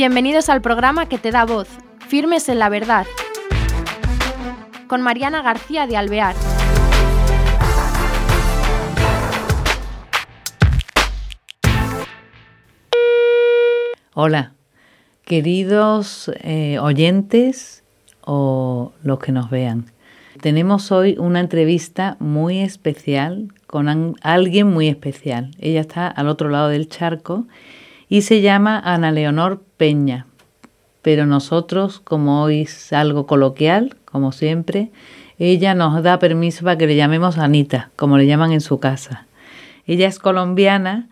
Bienvenidos al programa que te da voz, Firmes en la Verdad, con Mariana García de Alvear. Hola, queridos eh, oyentes o los que nos vean. Tenemos hoy una entrevista muy especial con alguien muy especial. Ella está al otro lado del charco y se llama Ana Leonor Peña. Pero nosotros, como hoy es algo coloquial, como siempre, ella nos da permiso para que le llamemos Anita, como le llaman en su casa. Ella es colombiana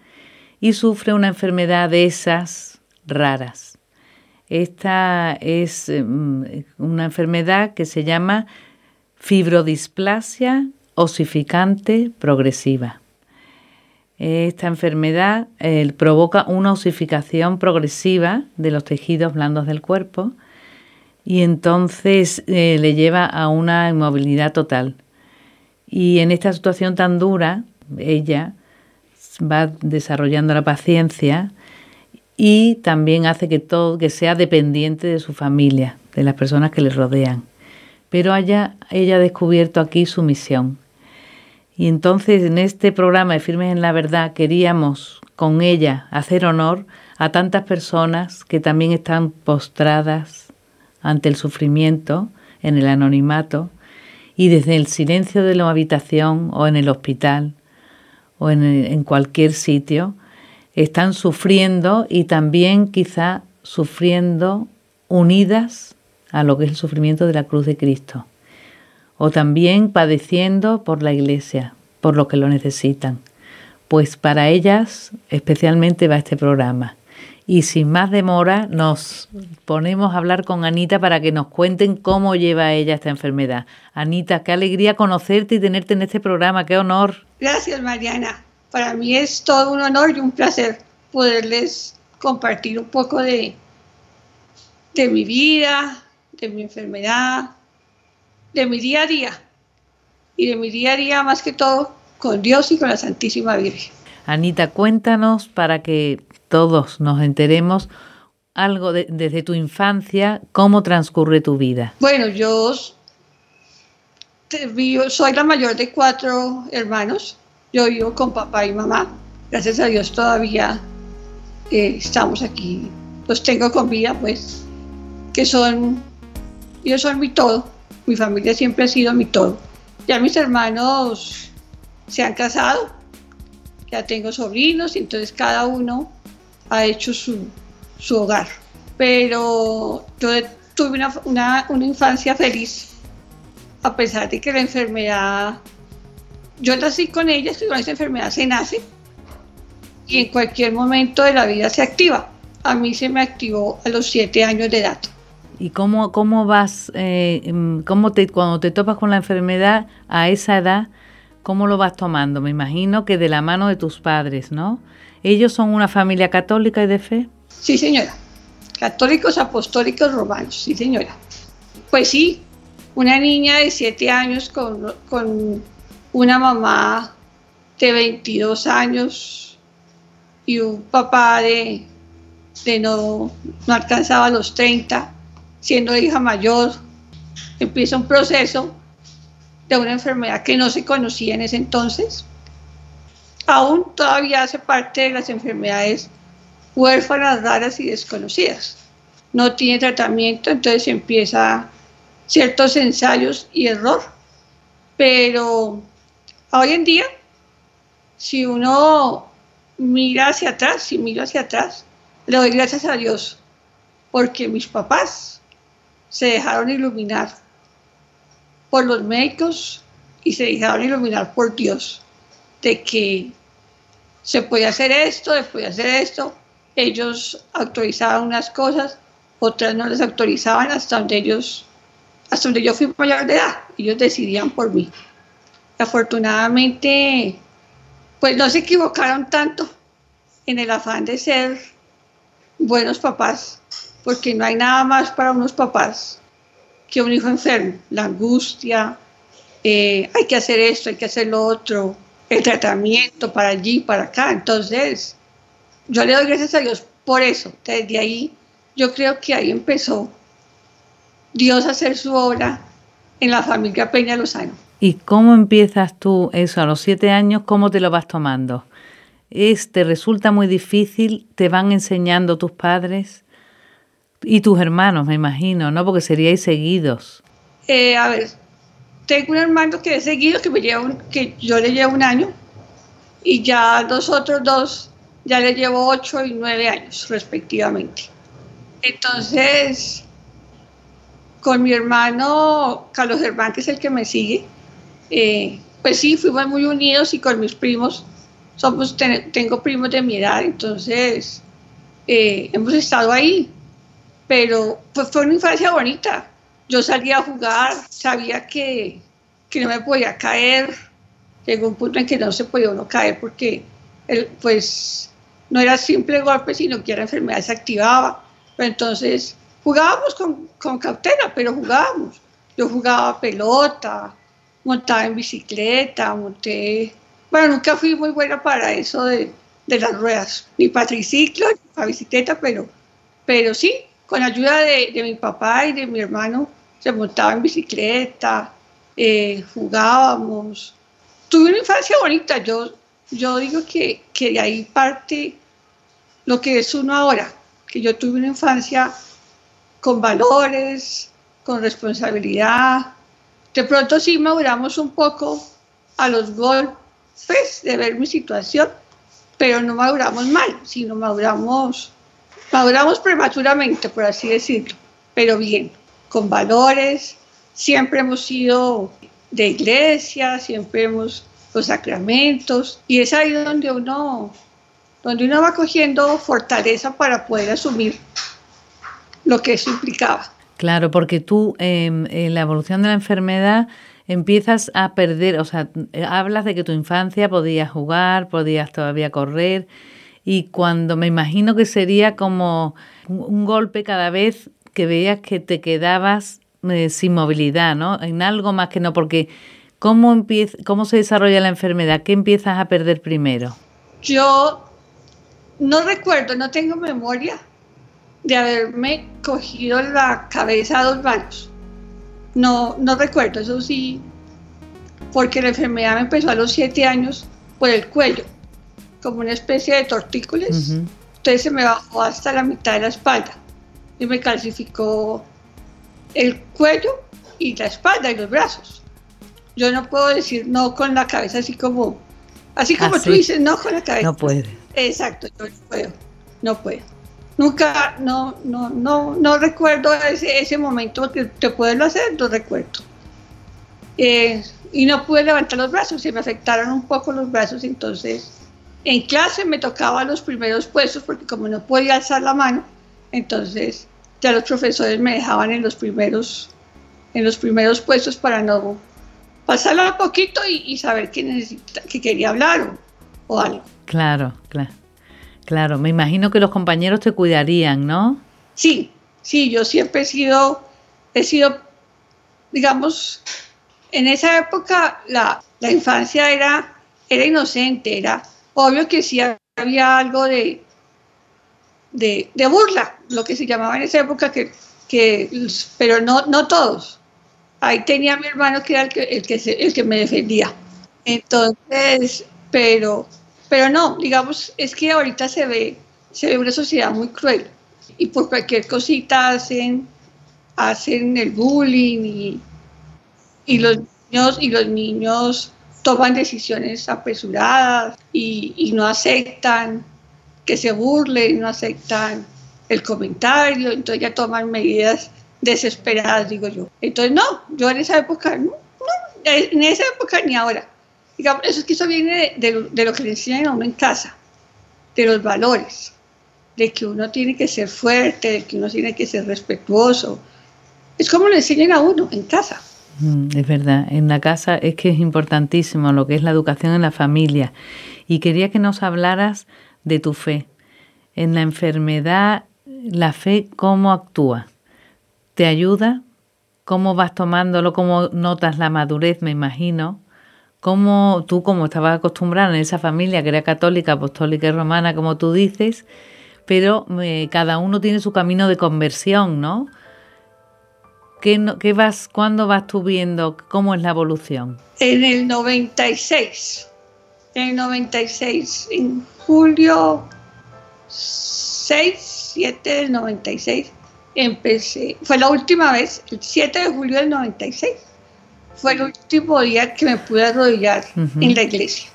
y sufre una enfermedad de esas raras. Esta es mm, una enfermedad que se llama fibrodisplasia osificante progresiva. Esta enfermedad eh, provoca una osificación progresiva de los tejidos blandos del cuerpo y entonces eh, le lleva a una inmovilidad total. Y en esta situación tan dura, ella va desarrollando la paciencia y también hace que todo que sea dependiente de su familia, de las personas que le rodean. Pero haya ella ha descubierto aquí su misión y entonces en este programa de Firmes en la Verdad queríamos con ella hacer honor a tantas personas que también están postradas ante el sufrimiento, en el anonimato, y desde el silencio de la habitación o en el hospital o en, en cualquier sitio, están sufriendo y también quizá sufriendo unidas a lo que es el sufrimiento de la cruz de Cristo o también padeciendo por la Iglesia, por lo que lo necesitan. Pues para ellas especialmente va este programa. Y sin más demora nos ponemos a hablar con Anita para que nos cuenten cómo lleva ella esta enfermedad. Anita, qué alegría conocerte y tenerte en este programa, qué honor. Gracias, Mariana. Para mí es todo un honor y un placer poderles compartir un poco de, de mi vida, de mi enfermedad, de mi día a día y de mi día a día más que todo con Dios y con la Santísima Virgen. Anita, cuéntanos para que todos nos enteremos algo desde tu infancia, cómo transcurre tu vida. Bueno, yo soy la mayor de cuatro hermanos. Yo vivo con papá y mamá. Gracias a Dios todavía eh, estamos aquí. Los tengo con vida, pues, que son, ellos son mi todo mi familia siempre ha sido mi todo. Ya mis hermanos se han casado, ya tengo sobrinos, entonces cada uno ha hecho su, hogar. Pero yo tuve una, infancia feliz, a pesar de que la enfermedad, yo nací con ella, que con esa enfermedad se nace y en cualquier momento de la vida se activa. A mí se me activó a los siete años de edad. ¿Y cómo, cómo vas, eh, mm, cómo te, cuando te topas con la enfermedad a esa edad, cómo lo vas tomando? Me imagino que de la mano de tus padres, ¿no? ¿Ellos son una familia católica y de fe? Sí, señora. Católicos apostólicos romanos, sí, señora. Pues sí, una niña de siete años con, con una mamá de 22 años y un papá de, de no, no alcanzaba los 30 siendo hija mayor, empieza un proceso de una enfermedad que no se conocía en ese entonces. Aún todavía hace parte de las enfermedades huérfanas, raras y desconocidas. No tiene tratamiento, entonces empieza ciertos ensayos y error. Pero hoy en día, si uno mira hacia atrás, si miro hacia atrás, le doy gracias a Dios, porque mis papás se dejaron iluminar por los médicos y se dejaron iluminar por Dios de que se puede hacer esto, se puede hacer esto. Ellos autorizaban unas cosas, otras no les autorizaban hasta donde ellos, hasta donde yo fui mayor de edad. Ellos decidían por mí. Afortunadamente, pues no se equivocaron tanto en el afán de ser buenos papás porque no hay nada más para unos papás que un hijo enfermo. La angustia, eh, hay que hacer esto, hay que hacer lo otro, el tratamiento para allí, para acá. Entonces, yo le doy gracias a Dios por eso. Desde ahí yo creo que ahí empezó Dios a hacer su obra en la familia Peña Lozano. ¿Y cómo empiezas tú eso a los siete años? ¿Cómo te lo vas tomando? ¿Es, ¿Te resulta muy difícil? ¿Te van enseñando tus padres? Y tus hermanos, me imagino, ¿no? Porque seríais seguidos. Eh, a ver, tengo un hermano que es seguido, que, me lleva que yo le llevo un año, y ya los otros dos ya le llevo ocho y nueve años, respectivamente. Entonces, con mi hermano Carlos Germán, que es el que me sigue, eh, pues sí, fuimos muy unidos y con mis primos, somos, tengo primos de mi edad, entonces eh, hemos estado ahí, pero pues fue una infancia bonita. Yo salía a jugar, sabía que, que no me podía caer, llegó un punto en que no se podía uno caer porque él, pues no era simple golpe, sino que la enfermedad se activaba. Entonces jugábamos con, con cautela, pero jugábamos. Yo jugaba pelota, montaba en bicicleta, monté... Bueno, nunca fui muy buena para eso de, de las ruedas, ni para triciclo, ni para bicicleta, pero, pero sí, con ayuda de, de mi papá y de mi hermano, se montaba en bicicleta, eh, jugábamos. Tuve una infancia bonita, yo, yo digo que, que de ahí parte lo que es uno ahora, que yo tuve una infancia con valores, con responsabilidad. De pronto sí maduramos un poco a los golpes de ver mi situación, pero no maduramos mal, sino maduramos, maduramos prematuramente, por así decirlo, pero bien, con valores. Siempre hemos sido de iglesia, siempre hemos los sacramentos, y es ahí donde uno, donde uno va cogiendo fortaleza para poder asumir lo que eso implicaba. Claro, porque tú em, en la evolución de la enfermedad empiezas a perder, o sea, hablas de que tu infancia podías jugar, podías todavía correr y cuando me imagino que sería como un golpe cada vez que veías que te quedabas eh, sin movilidad, ¿no? En algo más que no, porque ¿cómo, empieza, ¿cómo se desarrolla la enfermedad? ¿Qué empiezas a perder primero? Yo no recuerdo, no tengo memoria de haberme cogido la cabeza a dos manos. No, no recuerdo, eso sí, porque la enfermedad me empezó a los siete años por el cuello, como una especie de tortícolis. Entonces se me bajó hasta la mitad de la espalda y me calcificó el cuello y la espalda y los brazos. Yo no puedo decir no con la cabeza así como, así como tú dices no con la cabeza. No puede. Exacto, yo no puedo, no puedo. Nunca, no, no, no, no recuerdo ese, ese momento que te puedo hacer, no recuerdo. Eh, y no pude levantar los brazos, se me afectaron un poco los brazos, entonces en clase me tocaba los primeros puestos porque como no podía alzar la mano, entonces ya los profesores me dejaban en los primeros, en los primeros puestos para no pasarla un poquito y, saber que, necesita, que quería hablar o, o algo. Claro, claro. Claro, me imagino que los compañeros te cuidarían, ¿no? Sí, sí, yo siempre he sido, he sido, digamos, en esa época la, infancia era, era inocente, era obvio que sí había algo de, de, burla, lo que se llamaba en esa época, que, que pero no, no todos. Ahí tenía mi hermano que era el que, el que, el que me defendía. Entonces, pero pero no, digamos, es que ahorita se ve, se ve una sociedad muy cruel y por cualquier cosita hacen, hacen el bullying y, y los niños y los niños toman decisiones apresuradas y, no aceptan que se burlen, no aceptan el comentario, entonces ya toman medidas desesperadas, digo yo. Entonces, no, yo en esa época, no, no en esa época ni ahora. Digamos, eso es que eso viene de, lo que le enseñan a uno en casa, de los valores, de que uno tiene que ser fuerte, de que uno tiene que ser respetuoso. Es como le enseñan a uno en casa. Mm, es verdad, en la casa es que es importantísimo lo que es la educación en la familia. Y quería que nos hablaras de tu fe. En la enfermedad, la fe, ¿cómo actúa? ¿Te ayuda? ¿Cómo vas tomándolo? ¿Cómo notas la madurez, me imagino? cómo tú, como estabas acostumbrada en esa familia que era católica, apostólica y romana, como tú dices, pero eh, cada uno tiene su camino de conversión, ¿no? ¿Qué, ¿Qué, vas, ¿Cuándo vas tú viendo cómo es la evolución? En el 96. En el 96, en julio 6, 7 del 96, empecé. Fue la última vez, el 7 de julio del 96. Fue el último día que me pude arrodillar en la iglesia.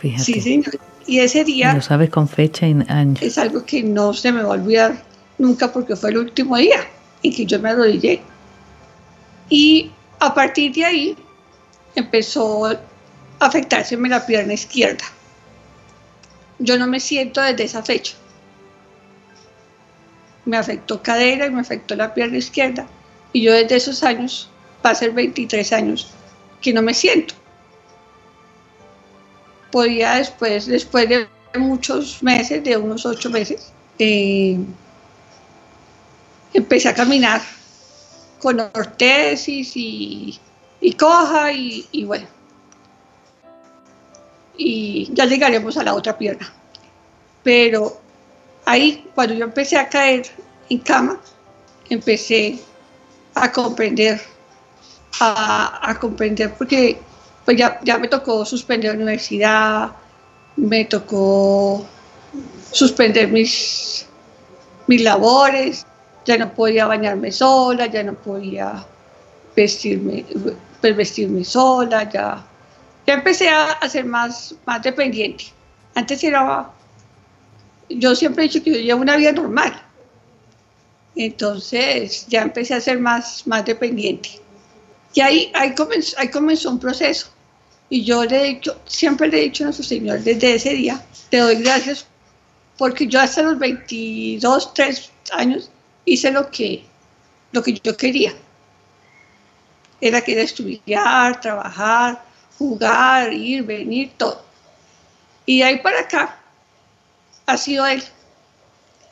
Fíjate. Sí, señor. Y ese día... Lo sabes con fecha y año. Es algo que no se me va a olvidar nunca porque fue el último día en que yo me arrodillé. Y a partir de ahí empezó a afectárseme la pierna izquierda. Yo no me siento desde esa fecha. Me afectó cadera y me afectó la pierna izquierda. Y yo desde esos años, va a ser 23 años, que no me siento podía después, después de muchos meses, de unos ocho meses, eh, empecé a caminar con ortesis y, coja y, bueno. Y ya llegaremos a la otra pierna. Pero ahí, cuando yo empecé a caer en cama, empecé a comprender, a, a comprender porque pues ya, ya me tocó suspender la universidad, me tocó suspender mis, mis labores, ya no podía bañarme sola, ya no podía vestirme, pues vestirme sola, ya, ya empecé a, ser más, más dependiente. Antes era, yo siempre he dicho que yo llevo una vida normal, entonces ya empecé a ser más, más dependiente. Y ahí, ahí, comenzó, ahí comenzó un proceso. Y yo le he dicho, siempre le he dicho a nuestro Señor desde ese día, te doy gracias porque yo hasta los 22, 3 años hice lo que, lo que yo quería. Era que estudiar, trabajar, jugar, ir, venir, todo. Y de ahí para acá ha sido Él.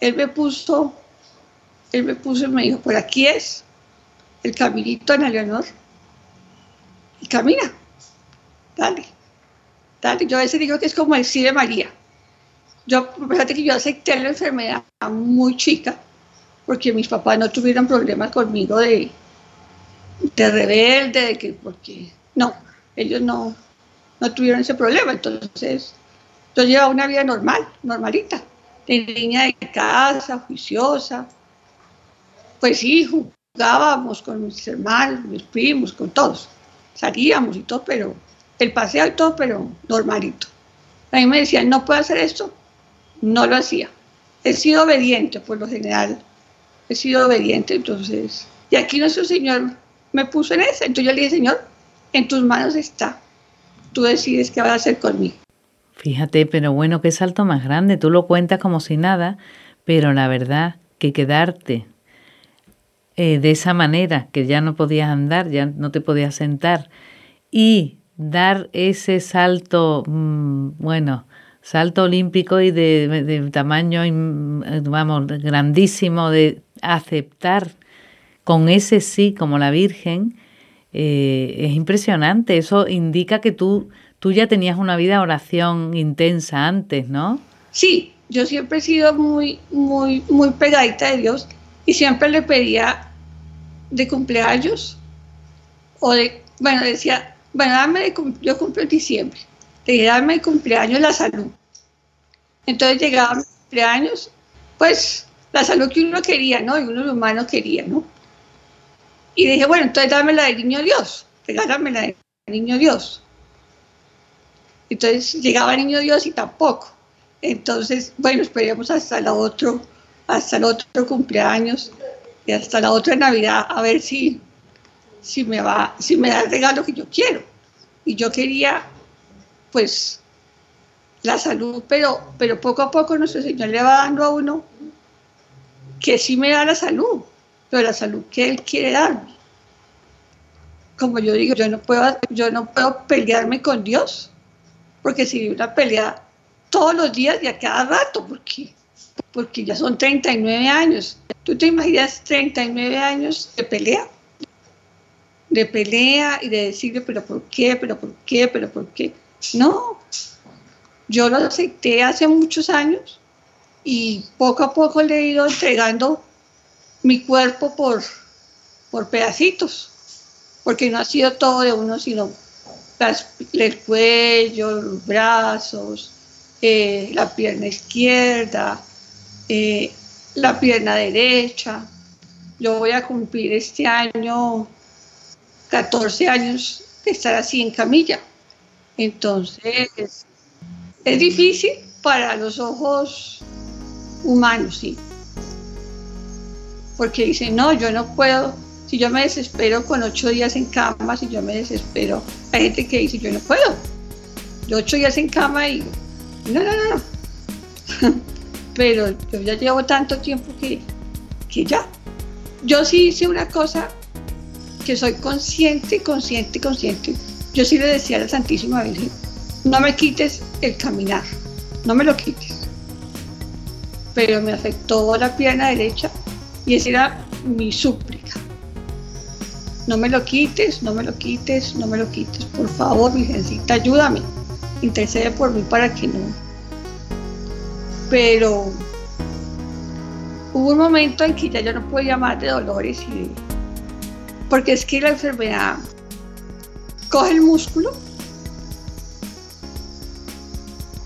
Él me puso, Él me puso y me dijo, por aquí es el caminito en Leonor. Y camina dale, dale. Yo a veces digo que es como el sí de María. Yo, fíjate que yo acepté la enfermedad muy chica, porque mis papás no tuvieron problemas conmigo de, de rebelde, de que, porque, no, ellos no, no tuvieron ese problema. Entonces, yo llevaba una vida normal, normalita, de niña de casa, juiciosa. Pues sí, jugábamos con mis hermanos, mis primos, con todos. Salíamos y todo, pero el paseo y todo, pero normalito. A mí me decían, no puedo hacer esto, no lo hacía. He sido obediente, por lo general, he sido obediente, entonces, y aquí nuestro Señor me puso en eso, entonces yo le dije, Señor, en tus manos está, tú decides qué vas a hacer conmigo. Fíjate, pero bueno, qué salto más grande, tú lo cuentas como si nada, pero la verdad que quedarte eh, de esa manera, que ya no podías andar, ya no te podías sentar, y dar ese salto, mm, bueno, salto olímpico y de, tamaño, vamos, grandísimo, de aceptar con ese sí como la Virgen, eh, es impresionante. Eso indica que tú, tú ya tenías una vida de oración intensa antes, ¿no? Sí, yo siempre he sido muy, muy, muy pegadita de Dios y siempre le pedía de cumpleaños o de, bueno, decía, bueno, dame yo cumplo en diciembre. Te dije, dame el cumpleaños la salud. Entonces llegaba mi cumpleaños, pues la salud que uno quería, ¿no? Y uno humano quería, ¿no? Y dije, bueno, entonces dame la del niño Dios, regálame la del niño Dios. Entonces llegaba el niño Dios y tampoco. Entonces, bueno, esperemos hasta el otro, hasta el otro cumpleaños y hasta la otra Navidad a ver si si me va, si me da el regalo que yo quiero. Y yo quería, pues, la salud, pero, pero poco a poco nuestro Señor le va dando a uno que sí me da la salud, pero la salud que Él quiere darme. Como yo digo, yo no puedo, yo no puedo pelearme con Dios, porque si una pelea todos los días y a cada rato, porque, porque ya son 39 años. ¿Tú te imaginas 39 años de pelea? de pelea y de decirle, pero ¿por qué? ¿Pero por qué? ¿Pero por qué? No, yo lo acepté hace muchos años y poco a poco le he ido entregando mi cuerpo por, por pedacitos, porque no ha sido todo de uno, sino el cuello, los brazos, eh, la pierna izquierda, eh, la pierna derecha. Yo voy a cumplir este año 14 años de estar así en camilla. Entonces, es difícil para los ojos humanos, sí. Porque dicen, no, yo no puedo, si yo me desespero con ocho días en cama, si yo me desespero, hay gente que dice, yo no puedo. Yo ocho días en cama y no, no, no, no. Pero yo ya llevo tanto tiempo que, que ya. Yo sí hice una cosa que soy consciente, consciente, consciente. Yo sí le decía a la Santísima Virgen, no me quites el caminar, no me lo quites. Pero me afectó la pierna derecha y esa era mi súplica. No me lo quites, no me lo quites, no me lo quites. Por favor, Virgencita, ayúdame. Intercede por mí para que no. Pero hubo un momento en que ya yo no podía más de dolores y porque es que la enfermedad coge el músculo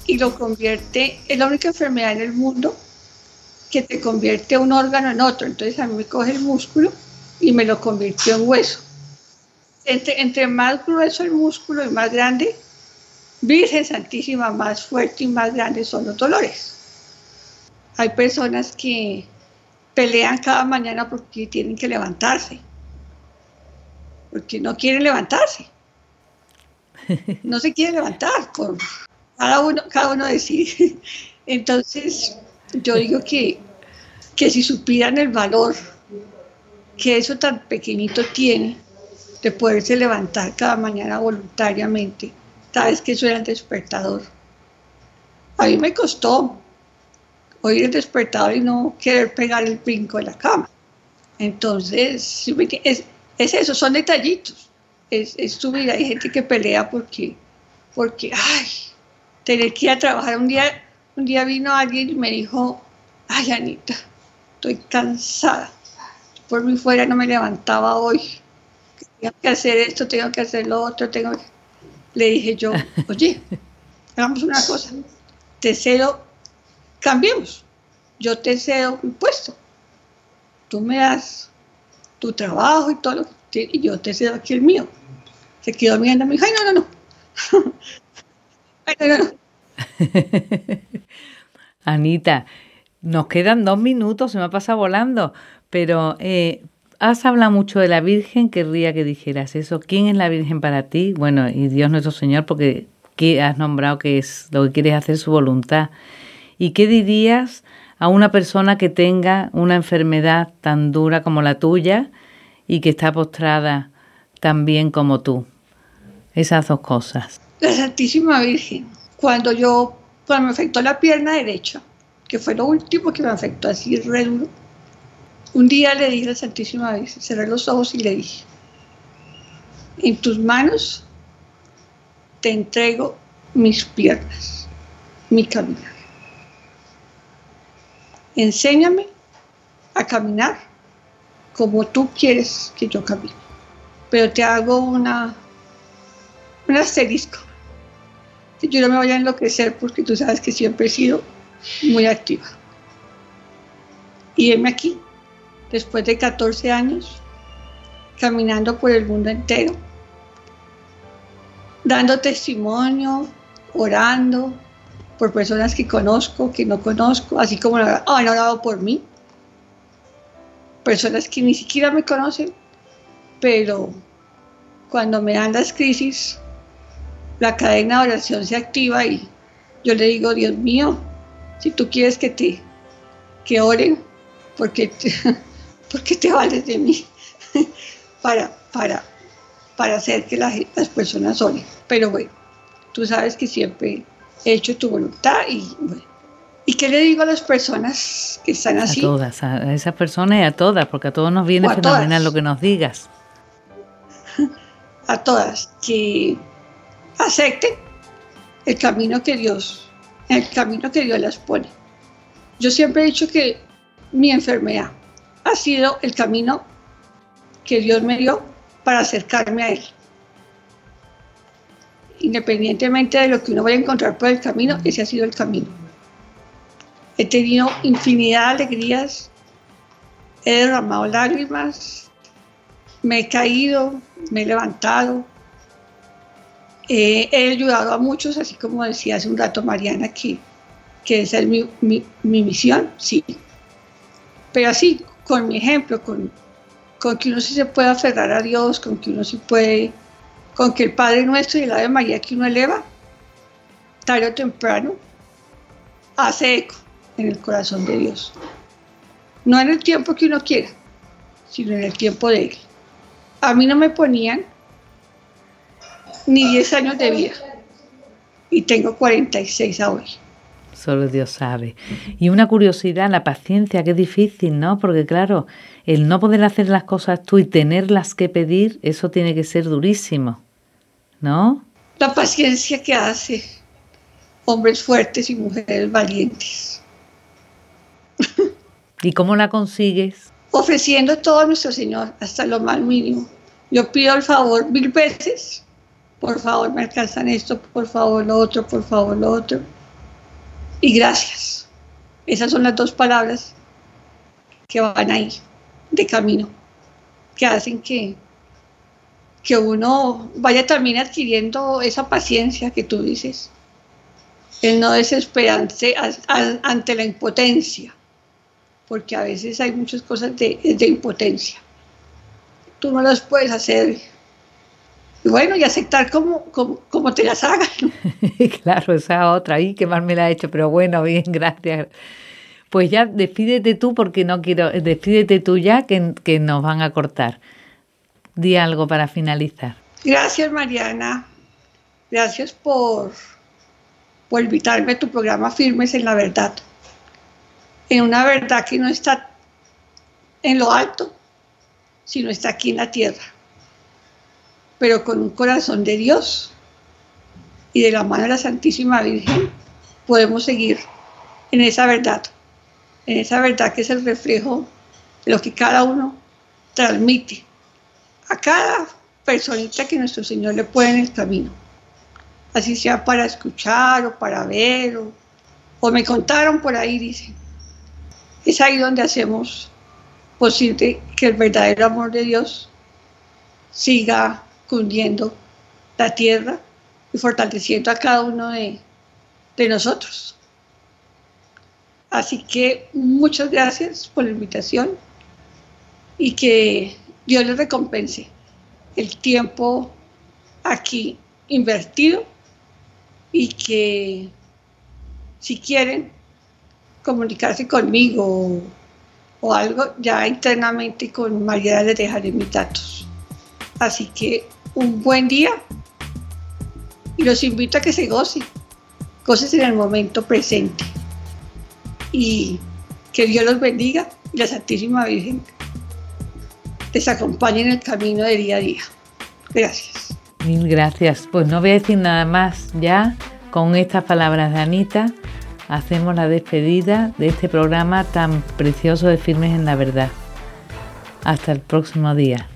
y lo convierte, es la única enfermedad en el mundo que te convierte un órgano en otro. Entonces a mí me coge el músculo y me lo convirtió en hueso. Entre, entre más grueso el músculo y más grande, Virgen Santísima, más fuerte y más grande son los dolores. Hay personas que pelean cada mañana porque tienen que levantarse, porque no quieren levantarse. No se quieren levantar, por, cada uno, cada uno decide. Entonces, yo digo que, que si supieran el valor que eso tan pequeñito tiene de poderse levantar cada mañana voluntariamente, sabes que eso era el despertador. A mí me costó oír el despertador y no querer pegar el brinco de la cama. Entonces, es, es eso, son detallitos. Es, es su vida. Hay gente que pelea porque, porque, ay, tener que ir a trabajar. Un día, un día vino alguien y me dijo, ay Anita, estoy cansada. Por mi fuera no me levantaba hoy. Tengo que hacer esto, tengo que hacer lo otro, tengo Le dije yo, oye, hagamos una cosa, te cedo, cambiemos. Yo te cedo mi puesto. Tú me das tu trabajo y todo lo que y yo te cedo aquí el mío. Se quedó mirando me dijo, ay, no, no, no. Anita, nos quedan dos minutos, se me ha pasado volando, pero eh, has hablado mucho de la Virgen, querría que dijeras eso. ¿Quién es la Virgen para ti? Bueno, y Dios nuestro Señor, porque has nombrado que es lo que quieres hacer su voluntad. ¿Y qué dirías a una persona que tenga una enfermedad tan dura como la tuya y que está postrada tan bien como tú? Esas dos cosas la Santísima Virgen. Cuando yo, cuando me afectó la pierna derecha, que fue lo último que me afectó así re duro, un día le dije a la Santísima Virgen, cerré los ojos y le dije, en tus manos te entrego mis piernas, mi caminar. Enséñame a caminar como tú quieres que yo camine. Pero te hago una, un asterisco yo no me voy a enloquecer porque tú sabes que siempre he sido muy activa. Y heme aquí, después de 14 años, caminando por el mundo entero, dando testimonio, orando por personas que conozco, que no conozco, así como han orado por mí. Personas que ni siquiera me conocen, pero cuando me dan las crisis, la cadena de oración se activa y yo le digo, Dios mío, si tú quieres que te que oren, porque te, porque te vales de mí para, para, para hacer que las, personas oren. Pero bueno, tú sabes que siempre he hecho tu voluntad y bueno. ¿Y qué le digo a las personas que están así? A todas, a esas personas y a todas, porque a todos nos viene fenomenal lo que nos digas. A todas, que acepten el camino que Dios, el camino que Dios las pone. Yo siempre he dicho que mi enfermedad ha sido el camino que Dios me dio para acercarme a Él. Independientemente de lo que uno vaya a encontrar por el camino, ese ha sido el camino. He tenido infinidad de alegrías, he derramado lágrimas, me he caído, me he levantado, he ayudado a muchos, así como decía hace un rato Mariana, que, que esa es mi, mi, misión, sí. Pero así, con mi ejemplo, con, con que uno sí se puede aferrar a Dios, con que uno sí puede, con que el Padre Nuestro y el Ave María que uno eleva, tarde o temprano, hace eco en el corazón de Dios. No en el tiempo que uno quiera, sino en el tiempo de Él. A mí no me ponían ni 10 años de vida y tengo 46 hoy. Solo Dios sabe. Y una curiosidad, la paciencia, qué difícil, ¿no? Porque claro, el no poder hacer las cosas tú y tenerlas que pedir, eso tiene que ser durísimo, ¿no? La paciencia que hace hombres fuertes y mujeres valientes. ¿Y cómo la consigues? Ofreciendo todo a nuestro Señor, hasta lo más mínimo. Yo pido el favor mil veces, por favor me alcanzan esto, por favor lo otro, por favor lo otro. Y gracias. Esas son las dos palabras que van ahí, de camino, que hacen que, que uno vaya también adquiriendo esa paciencia que tú dices, el no desesperarse ante la impotencia porque a veces hay muchas cosas de, impotencia. Tú no las puedes hacer. Y bueno, y aceptar como, como, te las hagan. claro, esa otra ahí que más me la ha hecho, pero bueno, bien, gracias. Pues ya despídete tú porque no quiero, despídete tú ya que, que nos van a cortar. Di algo para finalizar. Gracias, Mariana. Gracias por, por invitarme a tu programa Firmes en la Verdad en una verdad que no está en lo alto, sino está aquí en la tierra, pero con un corazón de Dios. Y de la mano de la Santísima Virgen podemos seguir en esa verdad, en esa verdad que es el reflejo de lo que cada uno transmite a cada personita que nuestro Señor le pone en el camino, así sea para escuchar o para ver o, o me contaron por ahí, dicen es ahí donde hacemos posible que el verdadero amor de Dios siga cundiendo la tierra y fortaleciendo a cada uno de, nosotros. Así que muchas gracias por la invitación y que Dios les recompense el tiempo aquí invertido y que si quieren comunicarse conmigo o, algo, ya internamente con María les dejaré mis datos. Así que un buen día y los invito a que se gocen, goces en el momento presente y que Dios los bendiga y la Santísima Virgen les acompañe en el camino de día a día. Gracias. Mil gracias. Pues no voy a decir nada más ya con estas palabras de Anita hacemos la despedida de este programa tan precioso de Firmes en la Verdad. Hasta el próximo día.